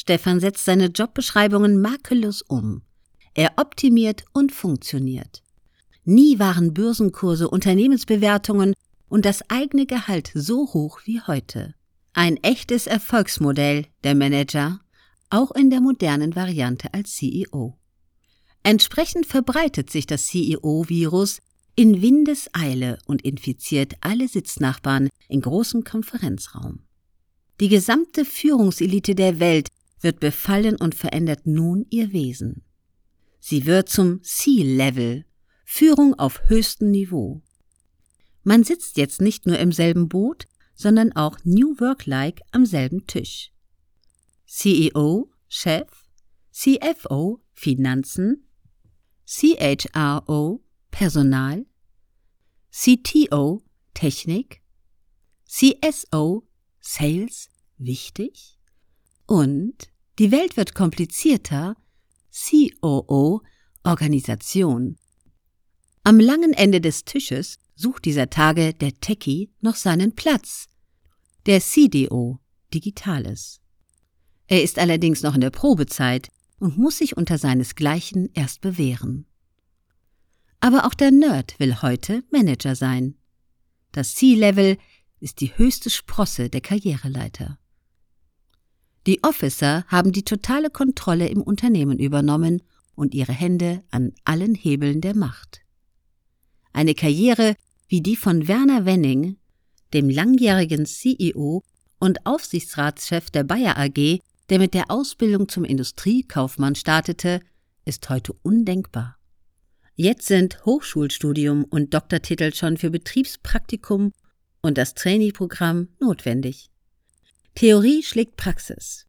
Stefan setzt seine Jobbeschreibungen makellos um. Er optimiert und funktioniert. Nie waren Börsenkurse, Unternehmensbewertungen und das eigene Gehalt so hoch wie heute. Ein echtes Erfolgsmodell, der Manager, auch in der modernen Variante als CEO. Entsprechend verbreitet sich das CEO-Virus in Windeseile und infiziert alle Sitznachbarn in großem Konferenzraum. Die gesamte Führungselite der Welt wird befallen und verändert nun ihr Wesen. Sie wird zum C-Level, Führung auf höchstem Niveau. Man sitzt jetzt nicht nur im selben Boot, sondern auch New Work-like am selben Tisch. CEO, Chef, CFO, Finanzen, CHRO, Personal, CTO, Technik, CSO, Sales, wichtig und die Welt wird komplizierter, COO, Organisation. Am langen Ende des Tisches sucht dieser Tage der Techie noch seinen Platz. Der CDO, Digitales. Er ist allerdings noch in der Probezeit und muss sich unter seinesgleichen erst bewähren. Aber auch der Nerd will heute Manager sein. Das C-Level ist die höchste Sprosse der Karriereleiter. Die Officer haben die totale Kontrolle im Unternehmen übernommen und ihre Hände an allen Hebeln der Macht. Eine Karriere wie die von Werner Wenning, dem langjährigen CEO und Aufsichtsratschef der Bayer AG, der mit der Ausbildung zum Industriekaufmann startete, ist heute undenkbar. Jetzt sind Hochschulstudium und Doktortitel schon für Betriebspraktikum und das Trainee-Programm notwendig. Theorie schlägt Praxis.